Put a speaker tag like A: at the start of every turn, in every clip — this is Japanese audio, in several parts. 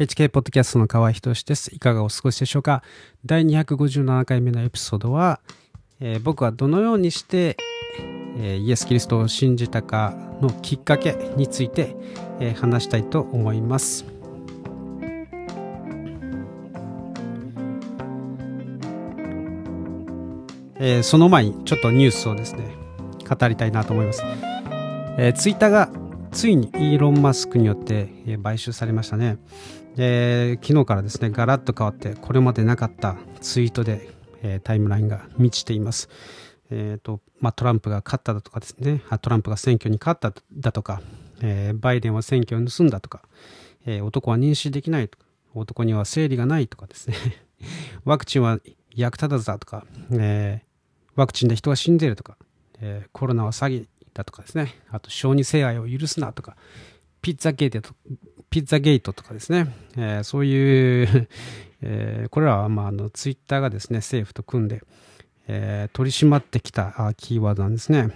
A: HK ポッドキャストの河合仁です。いかがお過ごしでしょうか？第257回目のエピソードは、えー、僕はどのようにして、えー、イエス・キリストを信じたかのきっかけについて、えー、話したいと思います。えー、その前にちょっとニュースをですね、語りたいなと思います。えー、ツイッターがついにイーロン・マスクによって、買収されましたね。えー、昨日からですね、ガラッと変わって、これまでなかったツイートで、えー、タイムラインが満ちています。えーとまあ、トランプが勝っただとかですね、トランプが選挙に勝っただとか、えー、バイデンは選挙を盗んだとか、えー、男は妊娠できないとか、男には生理がないとかですね、ワクチンは役立たずだとか、えー、ワクチンで人が死んでいるとか、えコロナは詐欺だとかですね、あと小児性愛を許すなとか、ピッツァゲートピッツァゲートとかですね、えー、そういう、えー、これらは、まあ、あのツイッターがですね政府と組んで、えー、取り締まってきたキーワードなんですね。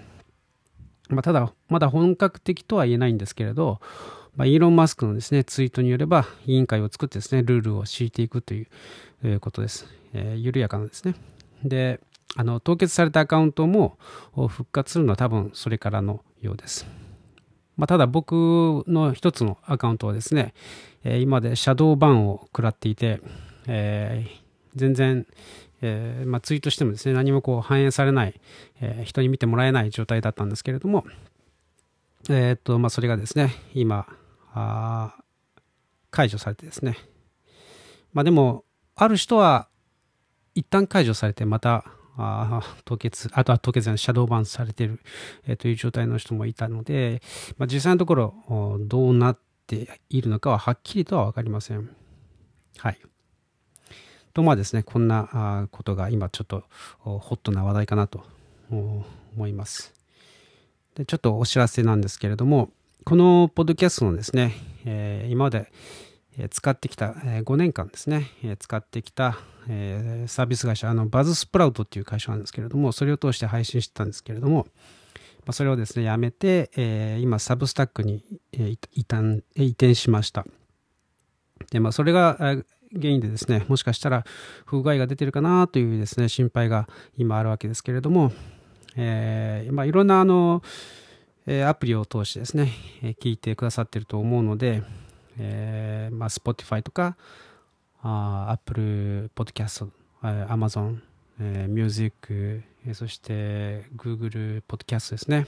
A: まあ、ただ、まだ本格的とは言えないんですけれど、まあ、イーロン・マスクのですねツイートによれば委員会を作ってですねルールを敷いていくという、ことです、え、緩やかなですね。であの凍結されたアカウントも復活するのは多分それからのようです。まあ、ただ僕の一つのアカウントはですね、えー、今でシャドーバンを食らっていて、えー、全然、えーまあ、ツイートしてもですね何もこう反映されない、え、人に見てもらえない状態だったんですけれども、えーとまあ、それがですね今あ解除されてですね。まあでもある人は一旦解除されてまたあ凍結、あとは凍結のシャドーバンされてる、えー、という状態の人もいたので、まあ、実際のところどうなっているのかははっきりとは分かりません。はい。とまあですね、こんなことが今ちょっとホットな話題かなと思います。でちょっとお知らせなんですけれども、このポッドキャストのですね、えー、今まで使ってきた5年間ですね、使ってきたサービス会社、あのバズスプラウトっていう会社なんですけれども、それを通して配信してたんですけれども、それをですね、やめて、今、サブスタックに移転しました。で、まあ、それが原因でですね、もしかしたら不具合が出てるかなというですね、心配が今あるわけですけれども、え、まあ、いろんなあの、アプリを通してですね、聞いてくださってると思うので、えーまあ、Spotify とかあ Apple Podcast、Amazon、えー、Music、そして Google Podcast ですね。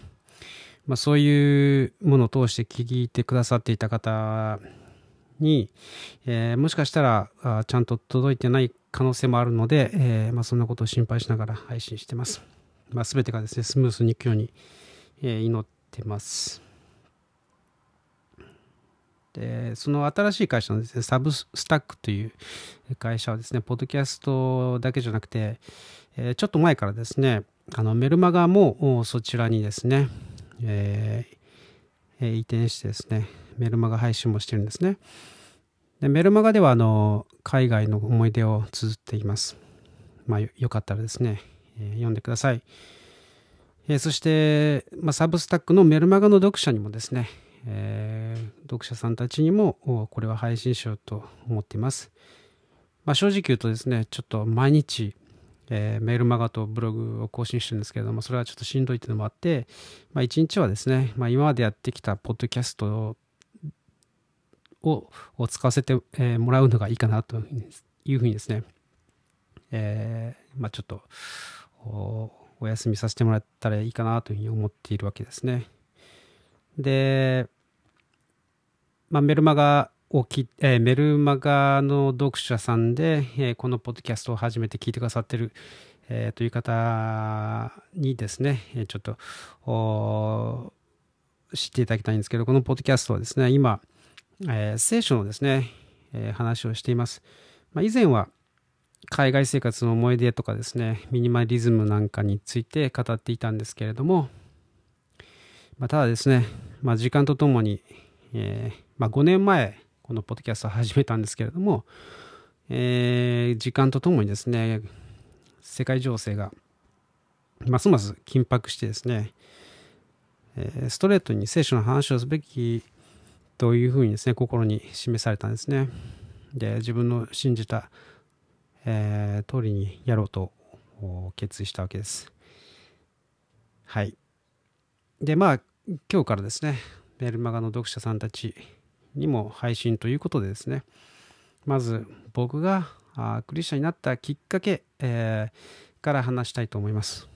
A: まあ、そういうものを通して聞いてくださっていた方に、えー、もしかしたらあちゃんと届いてない可能性もあるので、えーまあ、そんなことを心配しながら配信してます。まあ、全てがですね、スムースにいくように、えー、祈ってます。でその新しい会社のですね、サブスタックという会社はですね、ポッドキャストだけじゃなくて、えー、ちょっと前からですね、あのメルマガもそちらにですね、えー、移転してですね、メルマガ配信もしてるんですね。でメルマガではあの海外の思い出を綴っています。まあ、よかったらですね、えー、読んでください。えー、そして、まあ、サブスタックのメルマガの読者にもですね、えー、読者さんたちにもこれは配信しようと思っています。まあ、正直言うとですね、ちょっと毎日、えー、メールマガとブログを更新してるんですけれども、それはちょっとしんどいというのもあって、まあ、一日はですね、まあ、今までやってきたポッドキャストを使わせてえもらうのがいいかなというふうにですね、えー、まあ、ちょっとお休みさせてもらったらいいかなというふうに思っているわけですね。で、まあ、メルマガをき、えー、メルマガの読者さんで、えー、このポッドキャストを初めて聞いてくださってる、えー、という方にですね、ちょっと知っていただきたいんですけど、このポッドキャストはですね、今、えー、聖書のですね、えー、話をしています。まあ、以前は海外生活の思い出とかですね、ミニマリズムなんかについて語っていたんですけれども、まあ、ただですね、まあ、時間とともに、えーまあ、5年前、このポッドキャストを始めたんですけれども、えー、時間とともにですね、世界情勢がますます緊迫してですね、えー、ストレートに聖書の話をすべきというふうにですね、心に示されたんですね。で自分の信じた、えー、通りにやろうと決意したわけですはいでまあ今日からですねメルマガの読者さんたちにも配信ということでですねまず僕があクリスチャンになったきっかけ、えー、から話したいと思います。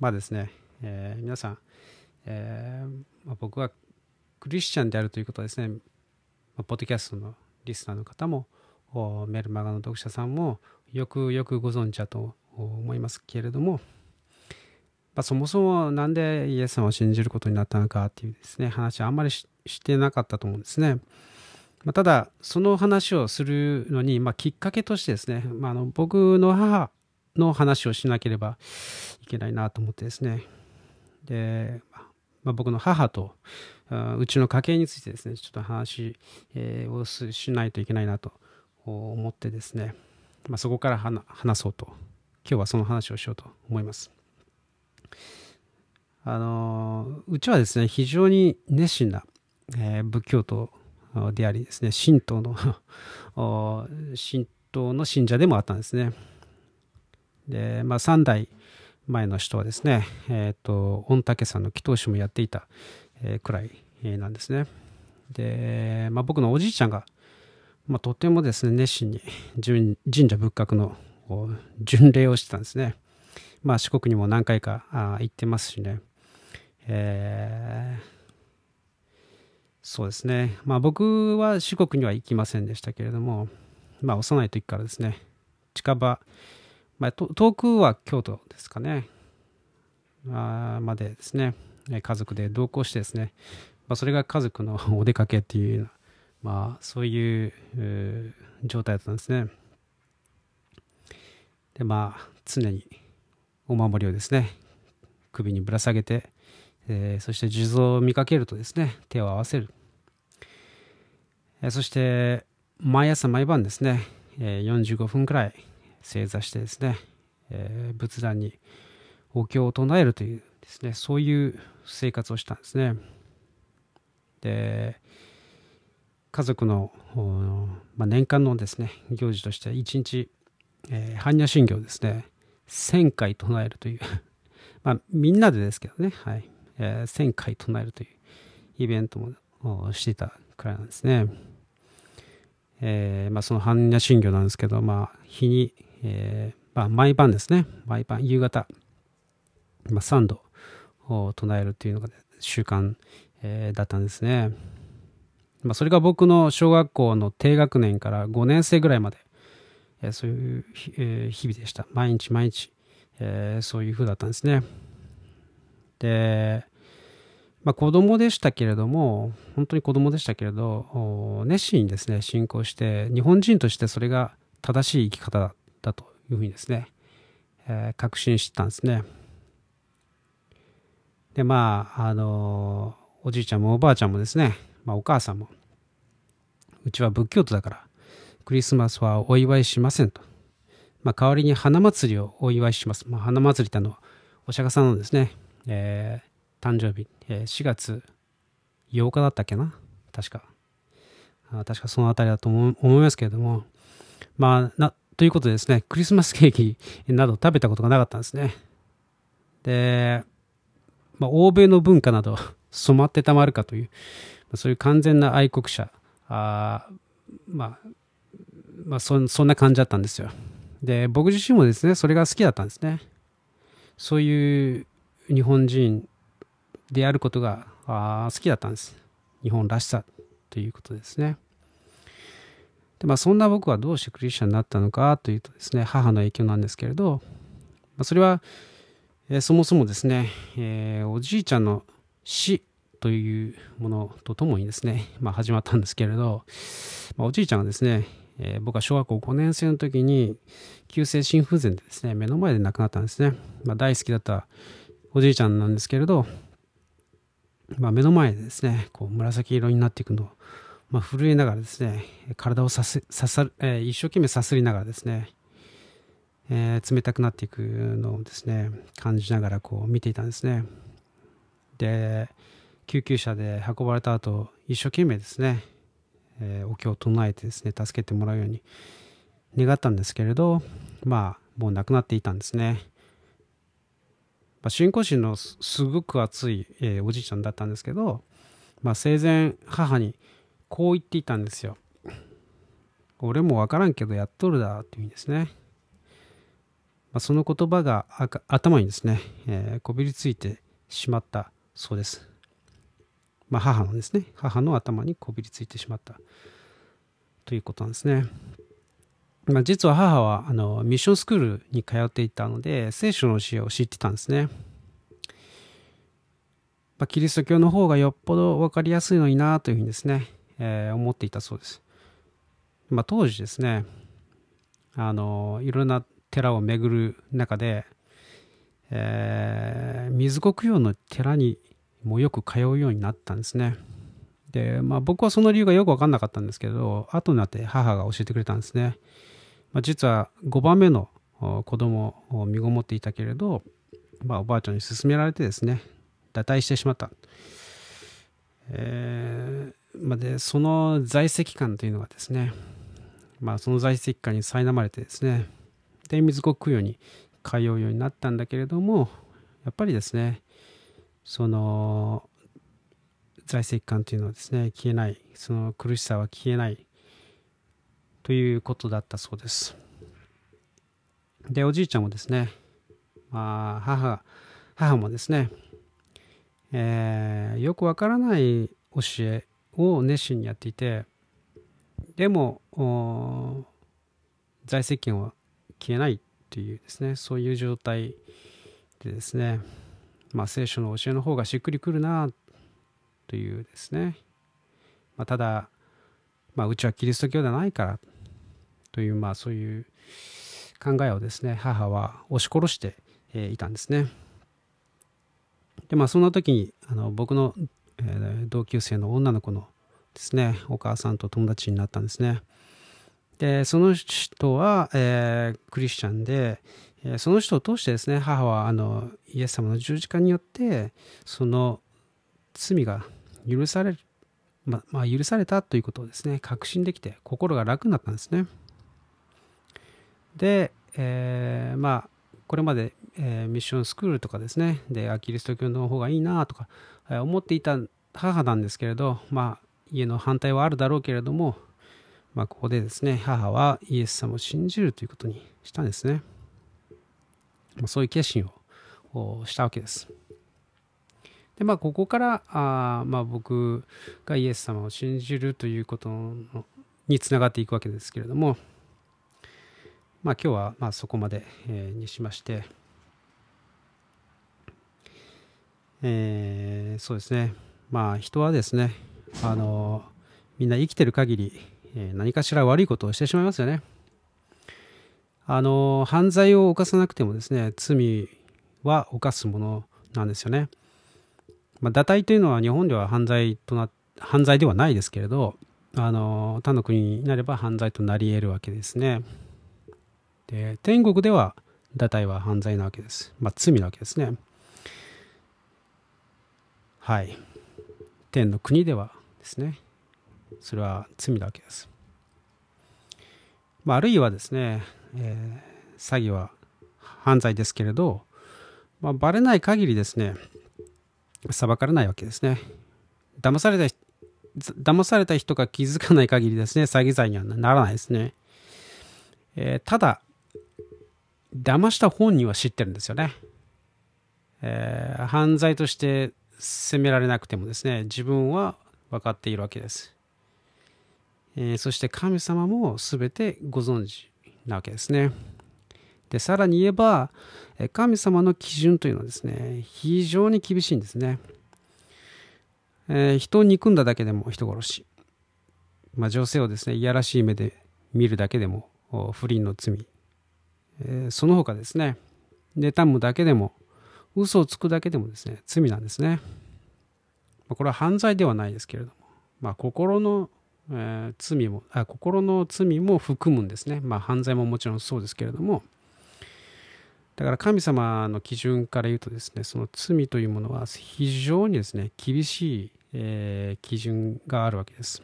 A: まあですね、えー、皆さん、えーまあ、僕はクリスチャンであるということはですね、まあ、ポッドキャストのリスナーの方もメルマガの読者さんもよくよくご存知だと思いますけれども、まあ、そもそもなんでイエス様を信じることになったのかっていうですね話はあんまりしてなかったと思うんですね。まあ、ただその話をするのに、まあ、きっかけとしてですね、まあ、あの僕の母の話をしなければいけないなと思ってですねで、まあ、僕の母とうちの家系についてですねちょっと話、をしないといけないなと思ってですね、まあ、そこから話そうと今日はその話をしようと思います。あのうちはですね非常に熱心な、えー、仏教徒でありですね神道の 神道の信者でもあったんですね。でまあ3代前の人はですね、えっ、ー、と御嶽山の祈祷師もやっていた、えー、くらいなんですね。で、まあ、僕のおじいちゃんが、まあ、とてもですね熱心に神社仏閣の巡礼をしてたんですね。まあ四国にも何回かあ行ってますしね。えー、そうですね。まあ僕は四国には行きませんでしたけれども、まあ幼い時からですね、近場、まあ、遠くは京都ですかね、あまでですね、家族で同行してですね、まあ、それが家族の お出かけっていうまあそういう状態だったんですね。でまあ常にお守りをですね首にぶら下げて、えー、そして地蔵を見かけるとですね手を合わせる、えー、そして毎朝毎晩ですね、えー、45分くらい正座してですね、えー、仏壇にお経を唱えるというですねそういう生活をしたんですね。で家族の、まあ、年間のですね行事として一日、えー、般若心経ですね1000回唱えるという まあみんなでですけどね、はいえー、1000回唱えるというイベントもしていたくらいなんですね。えーまあ、その般若心経なんですけど、まあ、日に、えーまあ、毎晩ですね、毎晩、夕方、まあ、3度を唱えるというのが習慣、えー、だったんですね。まあ、それが僕の小学校の低学年から5年生ぐらいまで、え、そういう、日々でした。毎日毎日、えー、そういう風だったんですね。で、まあ、子供でしたけれども、本当に子供でしたけれど、熱心にですね、信仰して、日本人としてそれが正しい生き方だというふうにですね、えー、確信してたんですね。で、まあ、あの、おじいちゃんもおばあちゃんもですね、まあ、お母さんも、うちは仏教徒だから、クリスマスはお祝いしませんと。まあ、代わりに花祭りをお祝いします。まあ、花祭りってのお釈迦さんのですね、えー、誕生日、えー、4月8日だったっけな？確か。あ確かそのあたりだと思いますけれども、まあ、な、ということでですね、クリスマスケーキなど食べたことがなかったんですね。で、まあ、欧米の文化など染まってたまるかという、そういう完全な愛国者、あまあ、まあそ、そんな感じだったんですよ。で、僕自身もですね、それが好きだったんですね。そういう日本人であることがあ好きだったんです。日本らしさということですね。でまあ、そんな僕はどうしてクリスチャンになったのかというとですね、母の影響なんですけれど、まあ、それは、えー、そもそもですね、えー、おじいちゃんの死というものとともにですね、まあ、始まったんですけれど、まあ、おじいちゃんがですね、えー、僕は小学校5年生の時に急性心不全でですね、目の前で亡くなったんですね。まあ、大好きだったおじいちゃんなんですけれど、まあ、目の前でですね、こう紫色になっていくのを、まあ、震えながらですね、体をさすささ、えー、一生懸命さすりながらですね、えー、冷たくなっていくのをですね、感じながらこう見ていたんですね。で、救急車で運ばれた後、一生懸命ですね、えー、お経を唱えてですね、助けてもらうように願ったんですけれど、まあ、もう亡くなっていたんですね。ま、信仰心のすごく熱い、えー、おじいちゃんだったんですけど、まあ、生前母にこう言っていたんですよ。俺もわからんけどやっとるだっていう意味ですね。まあ、その言葉が頭にですね、えー、こびりついてしまったそうです。まあ、母のですね、母の頭にこびりついてしまったということなんですね。まあ、実は母はあのミッションスクールに通っていたので、聖書の教えを知ってたんですね。まあ、キリスト教の方がよっぽど分かりやすいのになというふうにですね、えー、思っていたそうです。まあ、当時ですね、あの、いろんな寺を巡る中で、えー、水国用の寺にもうよく通うようになったんですね。で、まあ僕はその理由がよくわかんなかったんですけど、後になって母が教えてくれたんですね。まあ、実は5番目の子供を身ごもっていたけれど、まあおばあちゃんに勧められてですね、堕退してしまった。えー、まあ、で、その在籍感というのがですね、まあ、その在籍感に苛まれてですねで水国供養に通うようになったんだけれどもやっぱりですねその在籍感というのはですね消えない。その苦しさは消えないということだったそうです。でおじいちゃんもですね、まあ、母母もですね、えー、よくわからない教えを熱心にやっていてでも在籍権は消えないというですねそういう状態でですねまあ聖書の教えの方がしっくりくるなというですね、まあ、ただ、まあ、うちはキリスト教ではないからというまあそういう考えをですね母は押し殺していたんですね。でまあそんな時にあの僕の、えー、同級生の女の子のですねお母さんと友達になったんですね。でその人は、えー、クリスチャンで、その人を通してですね母はあのイエス様の十字架によってその罪が許されるままあ、許されたということをですね確信できて心が楽になったんですねで、えー、まあこれまで、えー、ミッションスクールとかですねでキリスト教の方がいいなとか、えー、思っていた母なんですけれどまあ家の反対はあるだろうけれども、まあ、ここでですね、母はイエス様を信じるということにしたんですね。まあ、そういう決心をしたわけです。で、まあ、ここから、あまあ、僕がイエス様を信じるということにつながっていくわけですけれども、まあ、今日はまあそこまで、え、にしまして、えー、そうですね、まあ、人はですね、あのみんな生きてる限り、え何かしら悪いことをしてしまいますよね。あの犯罪を犯さなくてもですね罪は犯すものなんですよね。まあ、堕胎というのは日本では犯罪とな犯罪ではないですけれどあの他の国になれば犯罪となり得るわけですね。で天国では堕胎は犯罪なわけです。まあ、罪なわけですね。はい。天の国ではですねそれは罪だけです、まあ、あるいはですね、えー、詐欺は犯罪ですけれど、まあ、バレない限りですね裁かれないわけですね。騙された騙された人が気づかない限りですね詐欺罪にはならないですね、えー、ただ騙した本人は知ってるんですよね、えー、犯罪として責められなくてもですね自分は分かっているわけです、えー、そして神様も全てご存知。なわけですね。でさらに言えば神様の基準というのはですね非常に厳しいんですね、えー、人を憎んだだけでも人殺し、まあ、女性をですねいやらしい目で見るだけでも不倫の罪、えー、その他ですね妬むだけでも嘘をつくだけでもですね、罪なんですね。これは犯罪ではないですけれども、まあ、心の、えー、罪もあ、心の罪も含むんですね。まあ、犯罪ももちろんそうですけれども、だから神様の基準から言うとですね、その罪というものは非常にですね、厳しい、えー、基準があるわけです。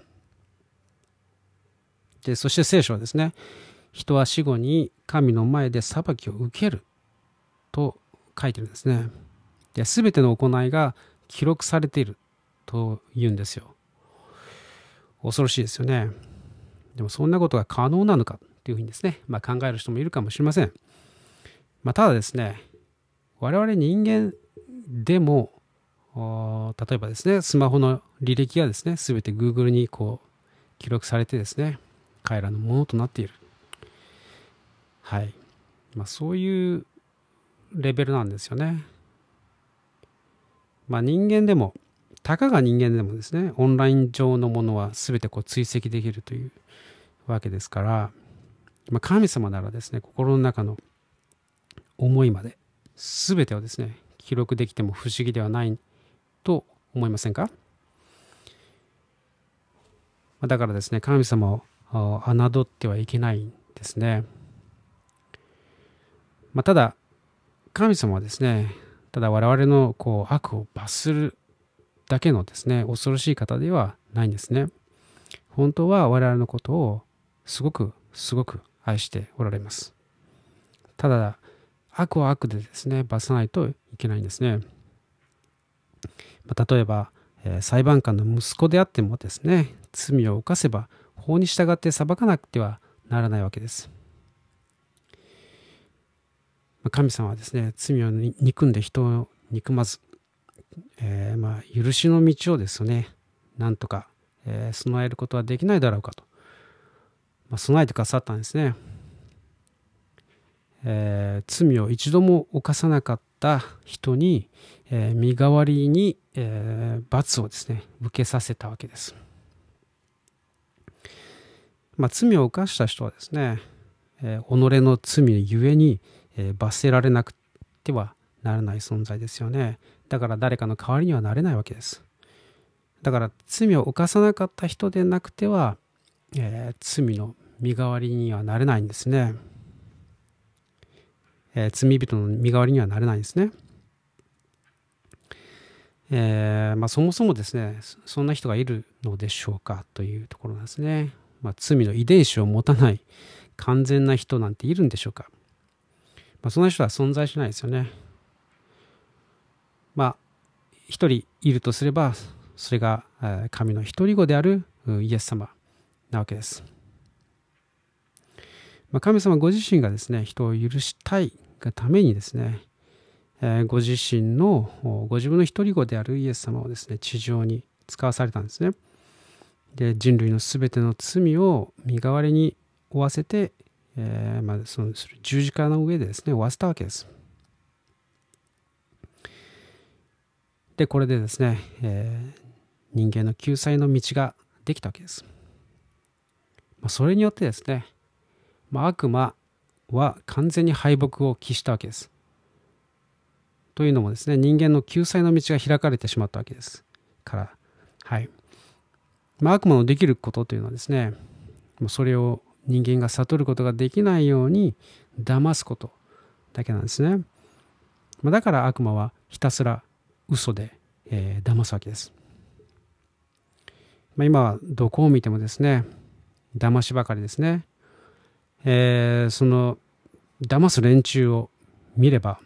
A: でそして聖書はですね人は死後に神の前で裁きを受けると書いてるんですねで全ての行いが記録されていると言うんですよ恐ろしいですよね。でもそんなことが可能なのかというふうにですね、まあ、考える人もいるかもしれません、まあ、ただですね我々人間でも例えばですねスマホの履歴がですね全て Google にこう記録されてですね彼らのものとなっている。はい、まあ、そういうレベルなんですよね。まあ人間でもたかが人間でもですねオンライン上のものは全てこう追跡できるというわけですから、まあ、神様ならですね心の中の思いまで全てをですね記録できても不思議ではないと思いませんか？だからですね神様を侮ってはいけないんですね、まあ、ただ神様はですねただ我々のこう悪を罰するだけのですね恐ろしい方ではないんですね。本当は我々のことをすごくすごく愛しておられます。ただ悪は悪でですね罰さないといけないんですね、ま、例えば、え、裁判官の息子であってもですね罪を犯せば法に従って裁かなくてはならないわけです、神様はですね罪を憎んで人を憎まず、えー、まあ許しの道をですねなんとか、えー、備えることはできないだろうかと、まあ、備えてくださったんですねえー、罪を一度も犯さなかった人に、え、身代わりに、え、罰をですね受けさせたわけです。まあ、罪を犯した人はですね、え、己の罪ゆえに、え、罰せられなくてはならない存在ですよね。だから誰かの代わりにはなれないわけです。だから罪を犯さなかった人でなくては、えー、罪の身代わりにはなれないんですね。えー、罪人の身代わりにはなれないんですね。えーまあ、そもそもですねそんな人がいるのでしょうかというところなんですね。まあ、罪の遺伝子を持たない完全な人なんているんでしょうか、まあ、そんな人は存在しないですよね。まあ一人いるとすればそれが神の一人子であるイエス様なわけです。まあ、神様ご自身がですね人を許したいがためにですね、え、ご自身のご自分の一人子であるイエス様をですね地上に使わされたんですね。で人類のすべての罪を身代わりに負わせて、えー、まあ、その十字架の上でですね負わせたわけです。でこれでですね、えー、人間の救済の道ができたわけです。まあ、それによってですね、まあ、悪魔は完全に敗北を喫したわけです。というのもですね、人間の救済の道が開かれてしまったわけですから、はい。まあ、悪魔のできることというのはですね、それを人間が悟ることができないように騙すことだけなんですね。まあ、だから悪魔はひたすら嘘で、えー、騙すわけです。まあ、今どこを見てもですね、騙しばかりですね。えー、その騙す連中を見れば、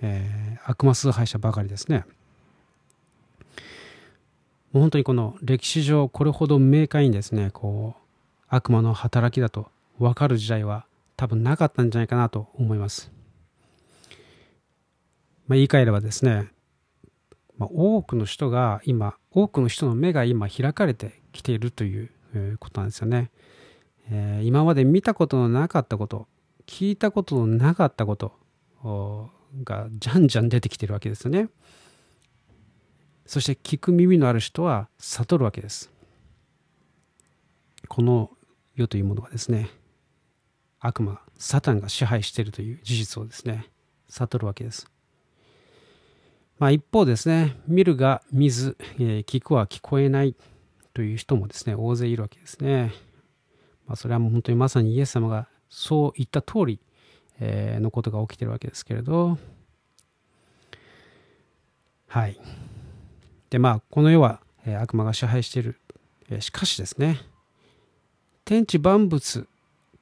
A: えー、悪魔崇拝者ばかりですね。もう本当にこの歴史上これほど明快にですねこう悪魔の働きだと分かる時代は多分なかったんじゃないかなと思います。まあ、言い換えればですね、まあ、多くの人が今多くの人の目が今開かれてきているということなんですよね。えー、今まで見たことのなかったこと聞いたことのなかったことがじゃんじゃん出てきてるわけですよね。そして聞く耳のある人は悟るわけです。この世というものがですね悪魔サタンが支配しているという事実をですね悟るわけです。まあ、一方ですね見るが見ず、えー、聞くは聞こえないという人もですね大勢いるわけですね。まあ、それはもう本当にまさにイエス様がそう言った通り、えー、のことが起きてるわけですけれど、はい。で、まあ、この世は、えー、悪魔が支配している。え、しかしですね、天地万物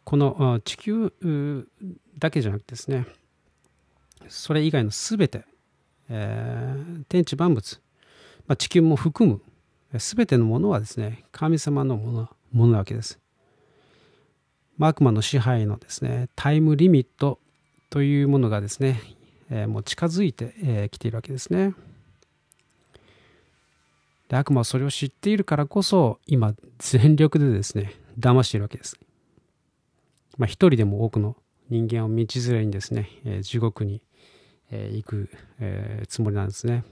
A: この地球だけじゃなくてですねそれ以外の全て、えー、天地万物、まあ、地球も含む全てのものはですね神様のものものなわけです。悪魔の支配のですねタイムリミットというものがですね、えー、もう近づいてき、えー、ているわけですね。で悪魔はそれを知っているからこそ今全力でですね騙しているわけです。まあ一人でも多くの人間を道連れにですね、えー、地獄に、え、行く、え、つもりなんですね。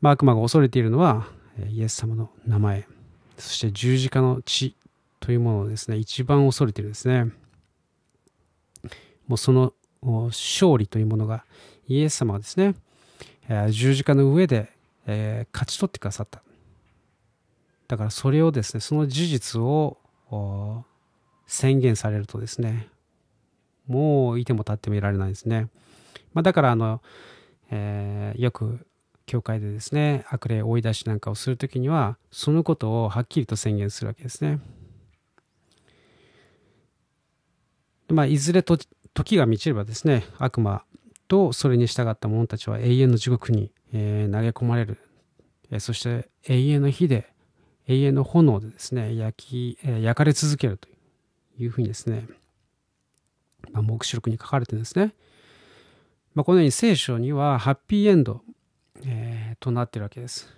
A: まあ、悪魔が恐れているのはイエス様の名前そして十字架の血というものをですね一番恐れているんですね。もうその勝利というものがイエス様がですね十字架の上でえ、勝ち取ってくださった。だからそれをですね、その事実を宣言されるとですね、もういても立ってもいられないですね。まあ、だからあの、えー、よく教会でですね、悪霊追い出しなんかをするときには、そのことをはっきりと宣言するわけですね。まあ、いずれと時が満ちればですね、悪魔とそれに従った者たちは永遠の地獄にえー、投げ込まれる、えー、そして永遠の火で永遠の炎でですね焼き、えー、焼かれ続けるというふうにですね、まあ、黙示録に書かれてるんですね、まあ、このように聖書にはハッピーエンド、えー、となっているわけです、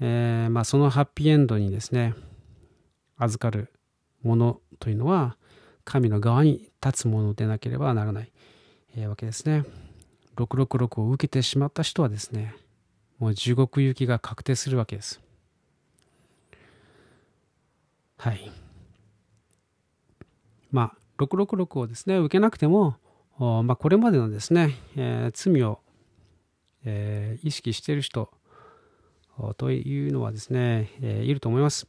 A: えーまあ、そのハッピーエンドにですね預かるものというのは神の側に立つものでなければならない、えー、わけですね。666を受けてしまった人はですね、もう地獄行きが確定するわけです。はい。まあ、666をですね、受けなくても、まあ、これまでのですね、えー、罪を、えー、意識している人というのはですね、えー、いると思います。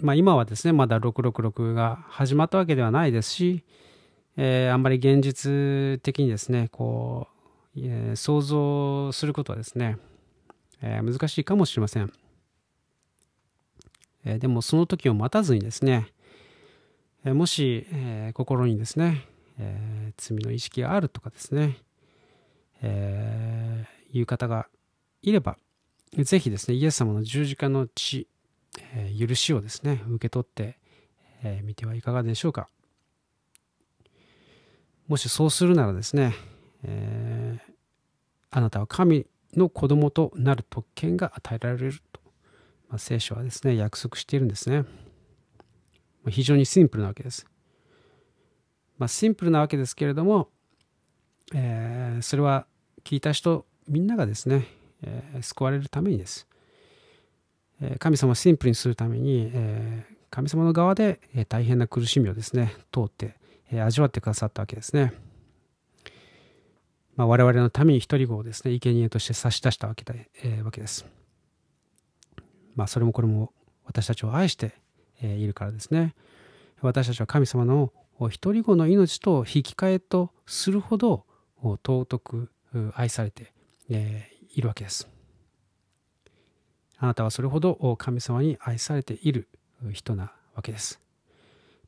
A: まあ、今はですね、まだ666が始まったわけではないですし、えー、あんまり現実的にですね、こう、え想像することはですね、えー、難しいかもしれません、えー、でもその時を待たずにですね、えー、もし、え心にですね、え罪の意識があるとかですね、えいう方がいればぜひですねイエス様の十字架の血、え許しをですね受け取ってみ、えー、てはいかがでしょうか。もしそうするならですね、えー、あなたは神の子供となる特権が与えられると、まあ、聖書はですね約束しているんですね、ま、非常にシンプルなわけです、まあ、シンプルなわけですけれども、えー、それは聞いた人みんながですね、えー、救われるためにです、えー、神様をシンプルにするために、えー、神様の側で、え大変な苦しみをですね通って、え味わってくださったわけですね。まあ、我々のために一人子をですね、生贄として差し出したわけで、え、わけです。まあ、それもこれも私たちを愛して、え、いるからですね。私たちは神様の一人子の命と引き換えとするほど尊く愛されて、え、いるわけです。あなたはそれほど神様に愛されている人なわけです。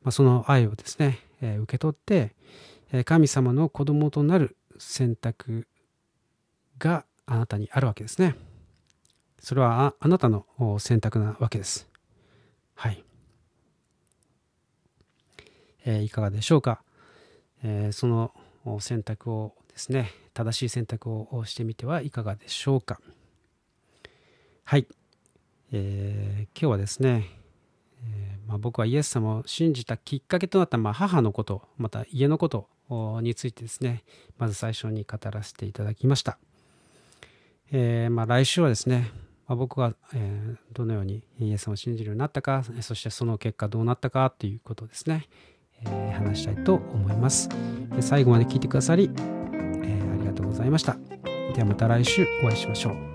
A: ま、その愛をですね、え、受け取って、神様の子供となる選択があなたにあるわけですね。それはあなたの選択なわけです。はい。え、いかがでしょうか、え、その選択をですね、正しい選択をしてみてはいかがでしょうか？はい。えー、今日はですね、えまあ、僕はイエス様を信じたきっかけとなった、まあ、母のこと、また家のことについてですね、まず最初に語らせていただきました。えー、まあ、来週はですね、まあ、僕が、え、どのようにイエス様を信じるようになったか、そしてその結果どうなったかということですね、え、話したいと思います。最後まで聞いてくださり、えありがとうございました。ではまた来週お会いしましょう。